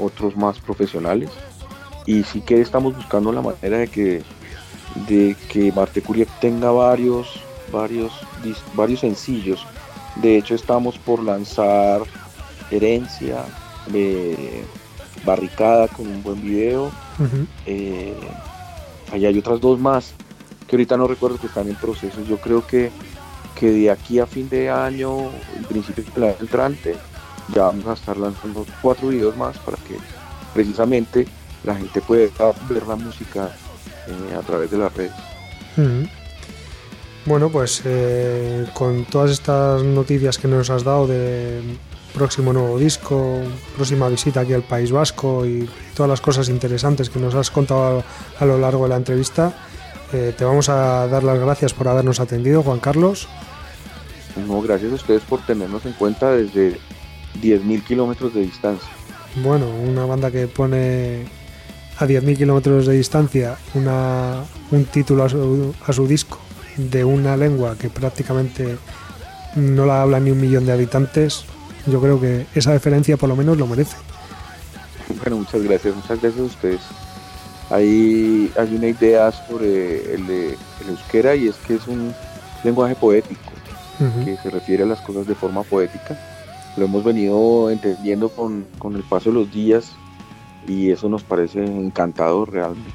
otros más profesionales y sí que estamos buscando la manera de que de que Marte Curiac tenga varios, varios, varios sencillos. De hecho, estamos por lanzar Herencia, eh, Barricada con un buen video. Eh, allá hay otras dos más que ahorita no recuerdo que están en proceso. Yo creo que, que de aquí a fin de año, en principio del año entrante, ya vamos a estar lanzando cuatro videos más para que precisamente la gente pueda ver la música eh, a través de las redes. Bueno, pues eh, con todas estas noticias que nos has dado de próximo nuevo disco, próxima visita aquí al País Vasco y todas las cosas interesantes que nos has contado a, lo largo de la entrevista, eh, te vamos a dar las gracias por habernos atendido, Juan Carlos. No, gracias a ustedes por tenernos en cuenta desde 10.000 kilómetros de distancia. Bueno, una banda que pone a 10.000 kilómetros de distancia una, un título a su, a su, disco de una lengua que prácticamente no la habla ni un millón de habitantes, yo creo que esa diferencia por lo menos lo merece. Bueno, muchas gracias, muchas gracias a ustedes. Hay, hay una idea sobre el, el euskera y es que es un lenguaje poético que se refiere a las cosas de forma poética. Lo hemos venido entendiendo con, con el paso de los días y eso nos parece encantador realmente.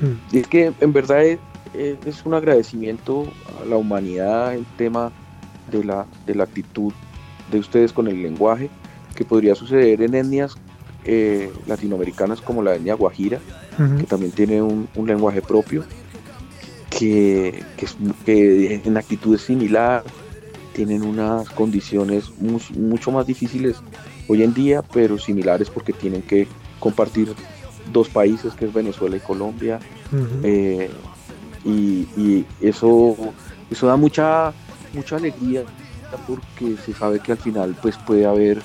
Mm. Y es que en verdad es, es, un agradecimiento a la humanidad el tema de la, de la actitud de ustedes con el lenguaje que podría suceder en etnias eh, latinoamericanas como la etnia guajira, que también tiene un, un lenguaje propio, que, que, que, en actitud es similar, tienen unas condiciones mucho más difíciles hoy en día, pero similares porque tienen que compartir dos países que es Venezuela y Colombia eh, y, eso eso da mucha mucha alegría porque se sabe que al final pues puede haber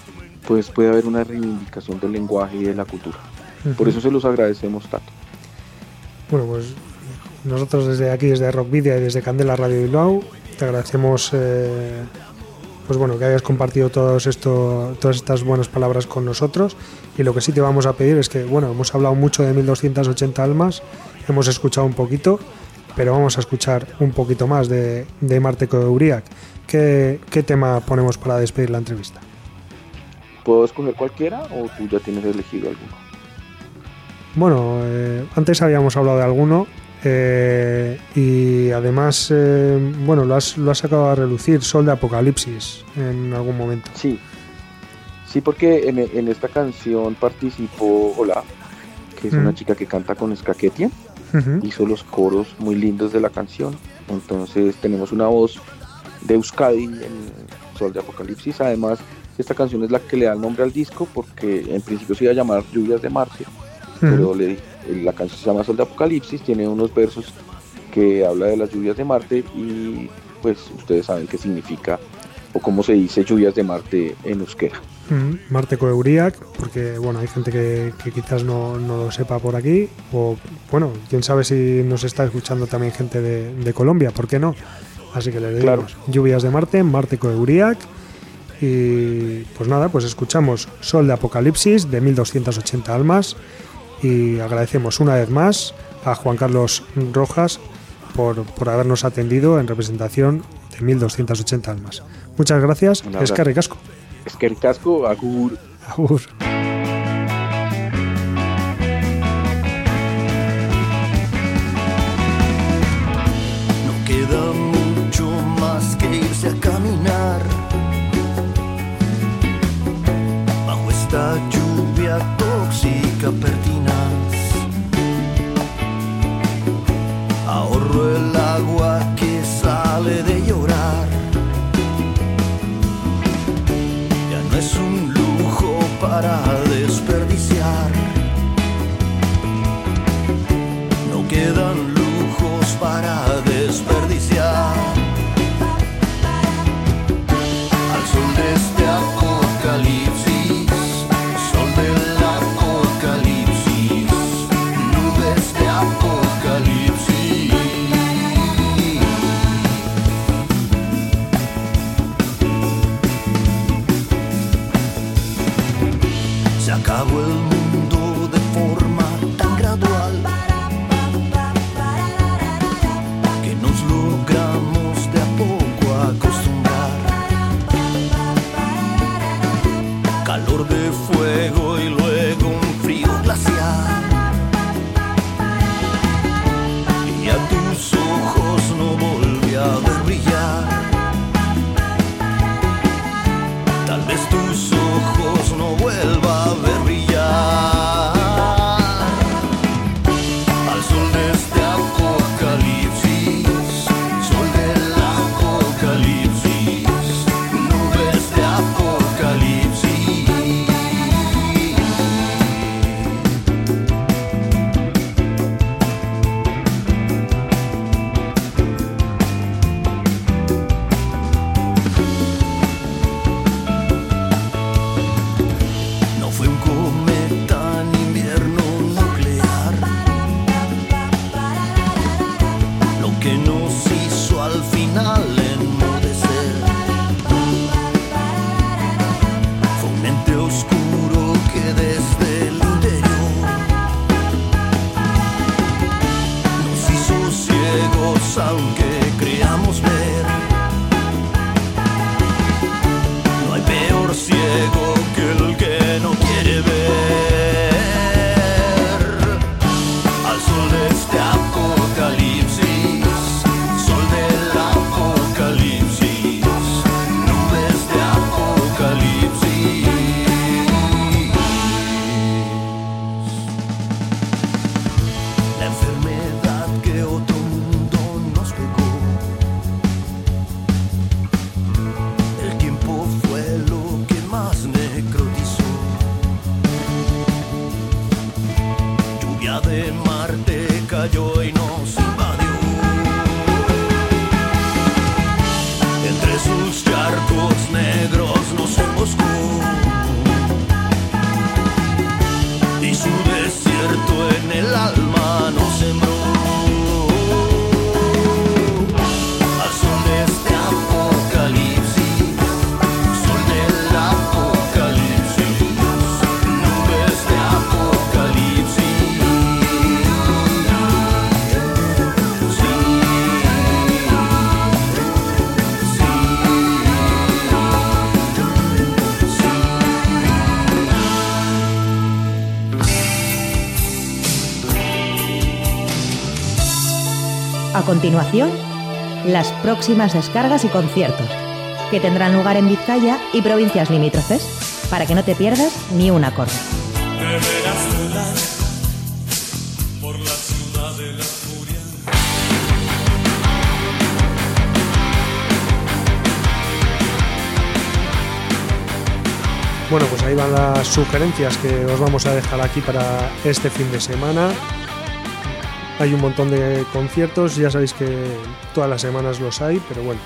pues puede haber una reivindicación del lenguaje y de la cultura. Por eso se los agradecemos tanto. Bueno pues nosotros desde aquí desde Rock Video y desde Candela Radio Bilbao te agradecemos eh, pues bueno, que hayas compartido todos esto, todas estas buenas palabras con nosotros. Y lo que sí te vamos a pedir es que, bueno, hemos hablado mucho de 1280 almas, hemos escuchado un poquito, pero vamos a escuchar un poquito más de, de Marteco de Uriac. ¿Qué, ¿Qué tema ponemos para despedir la entrevista? ¿Puedo escoger cualquiera o tú ya tienes elegido alguno? Bueno, eh, antes habíamos hablado de alguno, eh, y además, eh, bueno, lo has, lo has sacado a relucir, Sol de Apocalipsis, en algún momento. Sí, sí, porque en, en esta canción participó Hola, que es una chica que canta con Skaketia, hizo los coros muy lindos de la canción. Entonces tenemos una voz de Euskadi en Sol de Apocalipsis. Además, esta canción es la que le da el nombre al disco porque en principio se iba a llamar Lluvias de Marte, pero le dije la canción se llama Sol de Apocalipsis, tiene unos versos que habla de las lluvias de Marte y pues ustedes saben qué significa o cómo se dice lluvias de Marte en euskera. Marte Coeuriac, porque bueno, hay gente que, quizás no, lo sepa por aquí, o bueno, quién sabe si nos está escuchando también gente de, Colombia, ¿por qué no? Así que le decimos lluvias de Marte, Marte Coeuriac, y pues nada, pues escuchamos Sol de Apocalipsis de 1280 almas y agradecemos una vez más a Juan Carlos Rojas por, por habernos atendido en representación de 1280 almas. Muchas gracias. Es que ricasco. Es que ricasco, agur. Agur. Continuación, las próximas descargas y conciertos, que tendrán lugar en Vizcaya y provincias limítrofes, para que no te pierdas ni un acorde. Bueno, pues ahí van las sugerencias que os vamos a dejar aquí para este fin de semana. Hay un montón de conciertos, ya sabéis que todas las semanas los hay, pero bueno,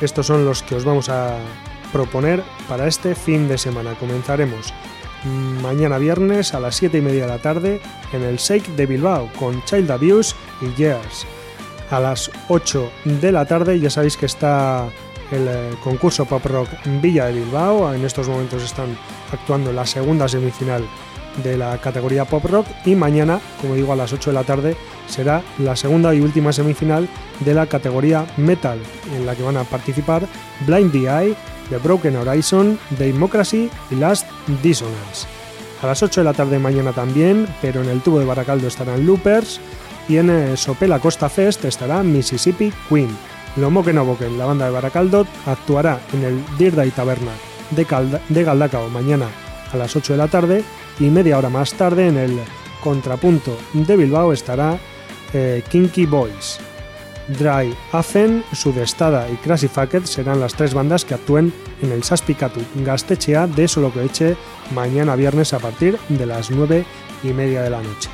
estos son los que os vamos a proponer para este fin de semana. Comenzaremos mañana viernes a las 7 y media de la tarde en el Shake de Bilbao con Child Abuse y Years. A las 8 de la tarde ya sabéis que está el eh, concurso Pop Rock Villa de Bilbao. En estos momentos están actuando la segunda semifinal de la categoría Pop Rock y mañana, como digo, a las 8 de la tarde será la segunda y última semifinal de la categoría Metal, en la que van a participar Blind the Eye, The Broken Horizon, Democracy y Last Dissonance. A las 8 de la tarde mañana también, pero en el tubo de Baracaldo estarán Loopers y en eh, Sopela Costa Fest estará Mississippi Queen. Lo Moque no Boquen, la banda de Baracaldo, actuará en el Dirda y Taberna de, de Galdacao mañana a las 8 de la tarde y media hora más tarde en el contrapunto de Bilbao estará eh, Kinky Boys. Dry Afen, Sudestada y Crazy Fucked serán las tres bandas que actúen en el Saspicatu Gastechea de Solo que Eche mañana viernes a partir de las 9 y media de la noche.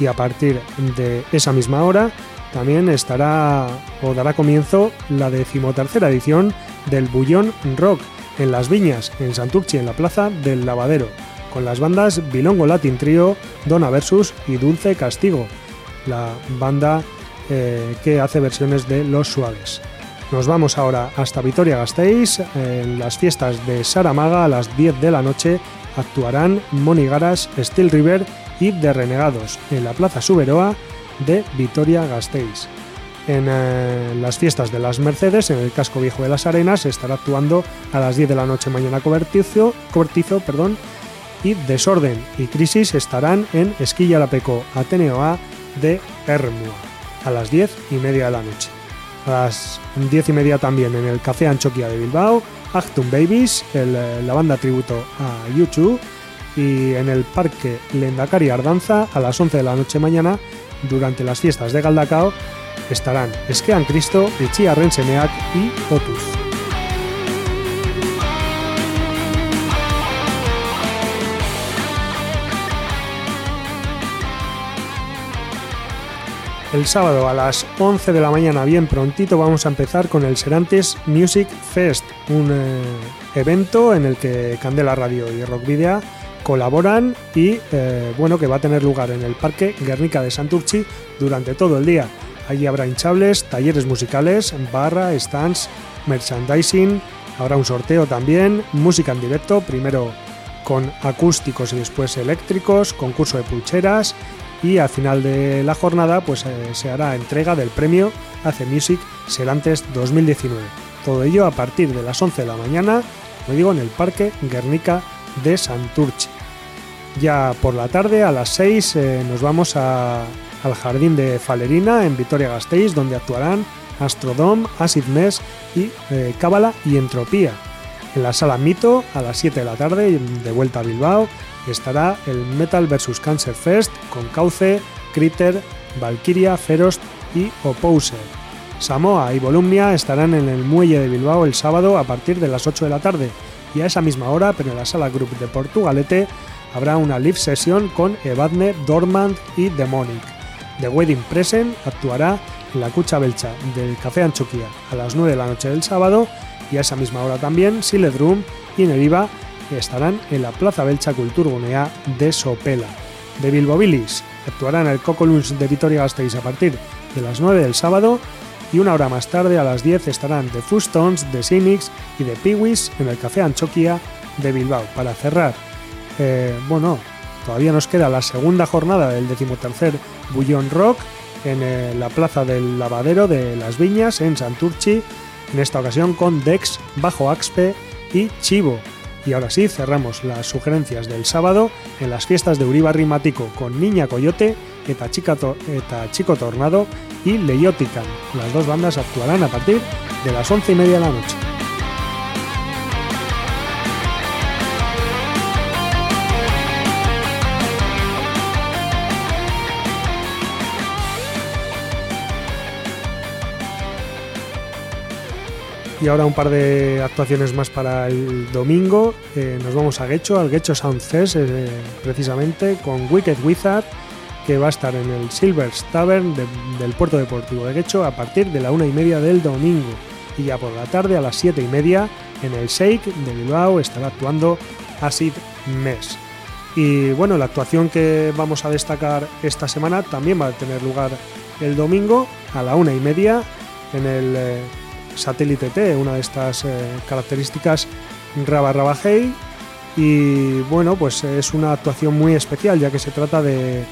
Y a partir de esa misma hora también estará o dará comienzo la decimotercera edición del Bullón Rock en Las Viñas, en Santurchi, en la Plaza del Lavadero, con las bandas Bilongo Latin Trio, Dona Versus y Dulce Castigo, la banda eh, que hace versiones de Los Suaves. Nos vamos ahora hasta Vitoria-Gasteiz. En las fiestas de Saramaga a las 10 de la noche actuarán Monigaras, Steel River y The Renegados en la Plaza Suberoa de Vitoria-Gasteiz. En eh, las fiestas de las Mercedes, en el casco viejo de las Arenas, estará actuando a las 10 de la noche mañana Cobertizo, perdón, y Desorden y Crisis estarán en Esquilla la Peco, Ateneo A de Hermua, a las 10 y media de la noche. A las 10 y media también en el Café Anchoquia de Bilbao, Actum Babies, el, eh, la banda tributo a YouTube, y en el Parque Lendakari Ardanza a las 11 de la noche mañana, durante las fiestas de Galdacao, estarán Esquean Cristo, Ichia Renseneak y Otus. El sábado a las 11 de la mañana, bien prontito, vamos a empezar con el Serantes Music Fest, un eh, evento en el que Candela Radio y Rock Video colaboran y eh, bueno que va a tener lugar en el Parque Guernica de Santurchi durante todo el día. Allí habrá hinchables, talleres musicales, barra, stands, merchandising, habrá un sorteo también, música en directo, primero con acústicos y después eléctricos, concurso de pulcheras y al final de la jornada pues eh, se hará entrega del premio Ace Music Serantes 2019. Todo ello a partir de las 11 de la mañana, como digo, en el Parque Guernica de Santurchi. Ya por la tarde, a las 6, eh, nos vamos a- al Jardín de Falerina en Vitoria-Gasteiz, donde actuarán Astrodome, Acid Mess y eh, Cábala y Entropía. En la sala Mito, a las 7 de la tarde, de vuelta a Bilbao, estará el Metal vs Cancer Fest con Cauce, Critter, Valkyria, Ferost y Opposer. Samoa y Volumnia estarán en el muelle de Bilbao el sábado a partir de las 8 de la tarde y a esa misma hora, pero en la sala Group de Portugalete, habrá una live session con Evadne, Dormant y Demonic. The Wedding Present actuará en la Cucha Belcha del Café Anchoquia a las 9 de la noche del sábado y a esa misma hora también Silent Room y Neriva estarán en la Plaza Belcha Kulturgunea de Sopela. De Bilbo Billis actuarán el Coco de Vitoria-Gasteiz a partir de las 9 del sábado y una hora más tarde a las 10 estarán The Fustons, The Cynics y The Peewees en el Café Anchoquia de Bilbao. Para cerrar, eh, bueno, todavía nos queda la segunda jornada del decimotercer Bullón Rock en eh, la Plaza del Lavadero de Las Viñas en Santurchi, en esta ocasión con Dex, Bajo Axpe y Chivo. Y ahora sí, cerramos las sugerencias del sábado en las fiestas de Uribarri Matico con Niña Coyote, Eta, Chica To- Eta Chico Tornado y Leyotican. Las dos bandas actuarán a partir de las once y media de la noche. Y ahora un par de actuaciones más para el domingo. Eh, nos vamos a Guecho, al Guecho Sound Fest, eh, precisamente, con Wicked Wizard, que va a estar en el Silver's Tavern de- del puerto deportivo de Guecho a partir de la una y media del domingo. Y ya por la tarde, a las siete y media, en el Shake de Bilbao estará actuando Acid Mess. Y bueno, la actuación que vamos a destacar esta semana también va a tener lugar el domingo a la una y media en el eh, satélite T, una de estas eh, características Raba Raba Hey. Y bueno, pues es una actuación muy especial, ya que se trata de,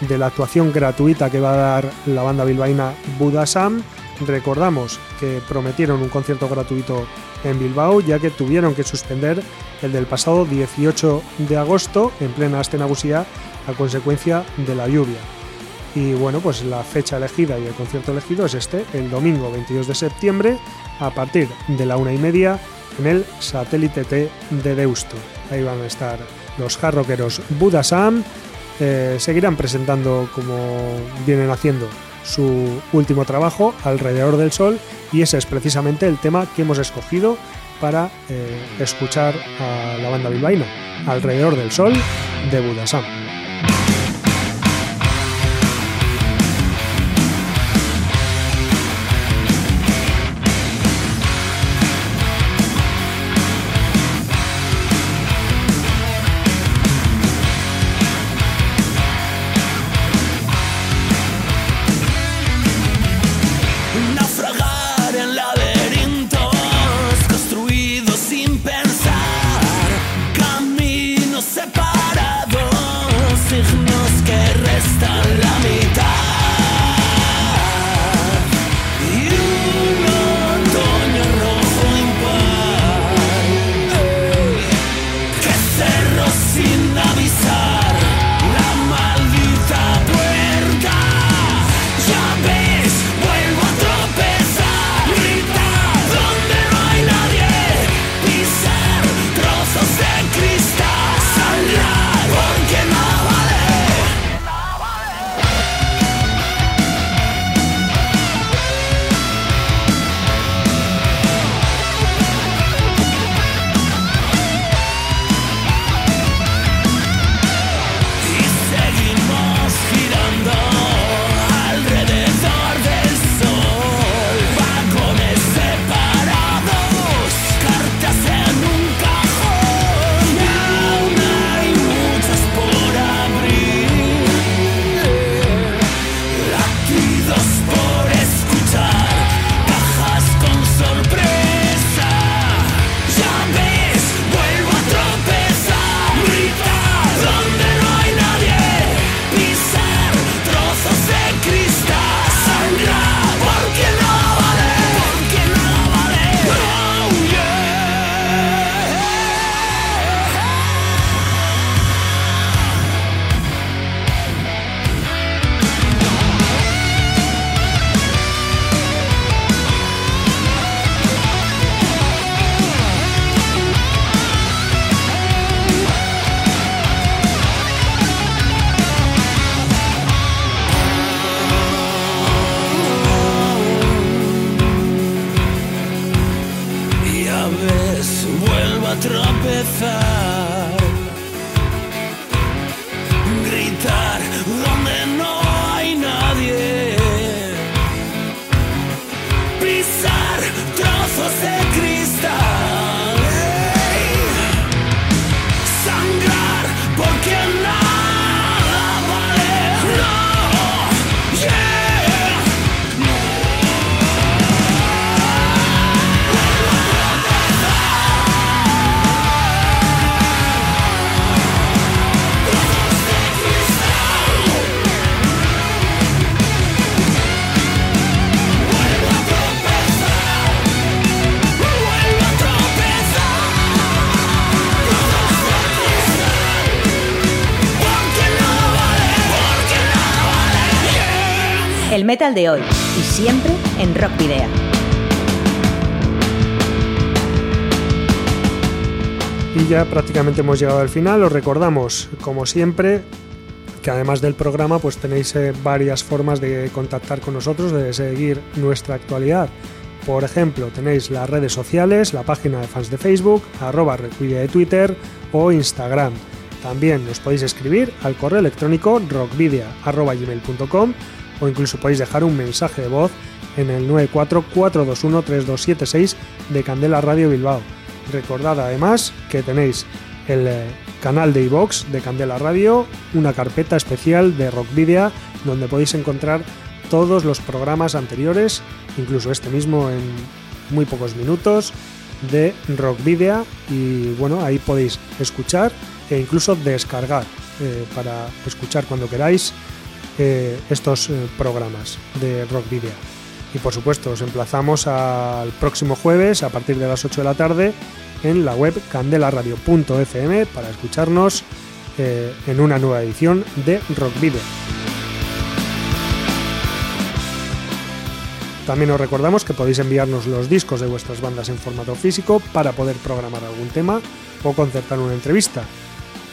de la actuación gratuita que va a dar la banda bilbaína Budasam. Recordamos que prometieron un concierto gratuito en Bilbao, ya que tuvieron que suspender el del pasado 18 de agosto en plena Astenagusía a consecuencia de la lluvia. Y bueno, pues la fecha elegida y el concierto elegido es este, el domingo 22 de septiembre, a partir de la una y media en el satélite T de Deusto. Ahí van a estar los hard rockeros Buddha Sam eh, seguirán presentando como vienen haciendo su último trabajo, Alrededor del Sol, y ese es precisamente el tema que hemos escogido para eh, escuchar a la banda bilbaína, Alrededor del Sol de Buddha Sam. El metal de hoy y siempre en Rock Video. Y ya prácticamente hemos llegado al final. Os recordamos, como siempre, que además del programa, pues tenéis eh, varias formas de contactar con nosotros, de seguir nuestra actualidad. Por ejemplo, tenéis las redes sociales, la página de fans de Facebook, arroba Redvidea de Twitter o Instagram. También nos podéis escribir al correo electrónico rockvidia.gmail.com o incluso podéis dejar un mensaje de voz en el 944213276 de Candela Radio Bilbao. Recordad además que tenéis el eh, canal de iVox de Candela Radio, una carpeta especial de Rockvidia donde podéis encontrar todos los programas anteriores, incluso este mismo en muy pocos minutos de Rockvidia y bueno, ahí podéis escuchar e incluso descargar eh, para escuchar cuando queráis eh, estos eh, programas de Rockvidia. Y por supuesto, os emplazamos al próximo jueves a partir de las 8 de la tarde en la web candelaradio.fm para escucharnos eh, en una nueva edición de Rock Video. También os recordamos que podéis enviarnos los discos de vuestras bandas en formato físico para poder programar algún tema o concertar una entrevista.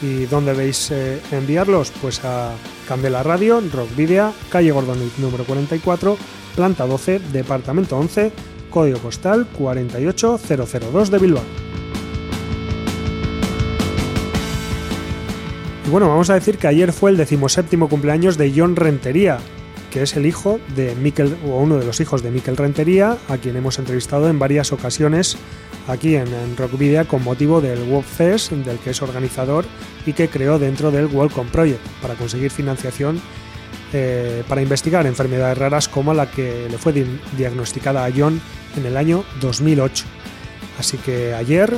¿Y dónde veis eh, enviarlos? Pues a Candela Radio, Rock Video, calle Gordonic número 44, planta 12, departamento 11, código postal 48002 de Bilbao. Y bueno, vamos a decir que ayer fue el decimoséptimo cumpleaños de John Rentería, que es el hijo de Miquel, o uno de los hijos de Miquel Rentería, a quien hemos entrevistado en varias ocasiones aquí en, Rock Video con motivo del World Fest, del que es organizador y que creó dentro del Welcome Project para conseguir financiación eh, para investigar enfermedades raras como la que le fue diagnosticada a John en el año 2008. Así que ayer,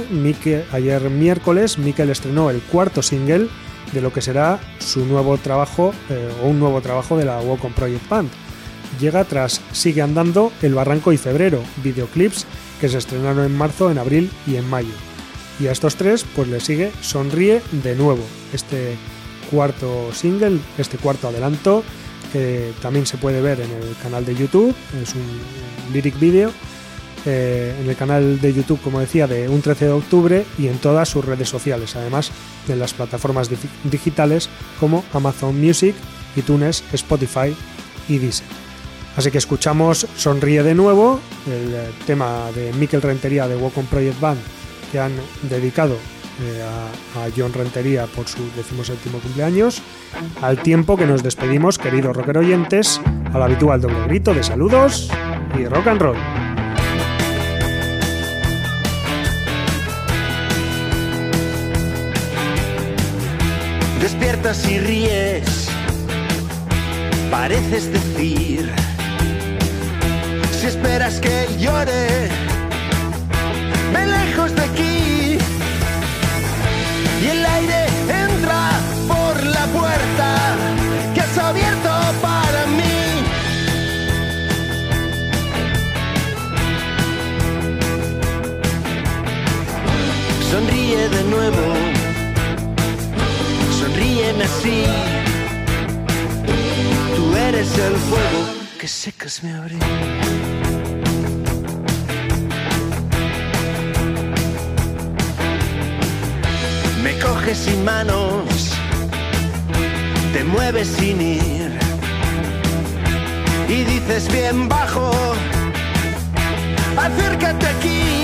ayer miércoles, Miquel estrenó el cuarto single de lo que será su nuevo trabajo eh, o un nuevo trabajo de la Welcome Project Band. Llega tras Sigue Andando, El Barranco y Febrero, videoclips que se estrenaron en marzo, en abril y en mayo. Y a estos tres pues le sigue Sonríe de nuevo, este cuarto single, este cuarto adelanto, que también se puede ver en el canal de YouTube, es un lyric video, eh, en el canal de YouTube, como decía, de un 13 de octubre y en todas sus redes sociales, además de las plataformas digitales como Amazon Music, iTunes, Spotify y Deezer. Así que escuchamos Sonríe de nuevo, el eh, tema de Mikel Rentería de Walk on Project Band que han dedicado eh, a, John Rentería por su decimoséptimo cumpleaños, al tiempo que nos despedimos, queridos rocker oyentes, al habitual doble grito de saludos y rock and roll. Despiertas y ríes, pareces decir si esperas que llore, ven lejos de aquí. Y el aire entra por la puerta que has abierto para mí. Sonríe de nuevo, sonríeme así. Tú eres el fuego secas mi abril. coges sin manos, te mueves sin ir y dices bien bajo, acércate aquí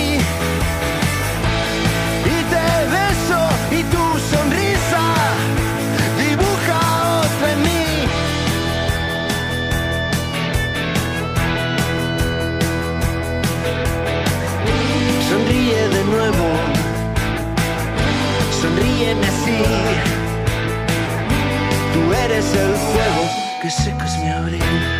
sonríeme así. Tú eres el fuego que secas mi abril.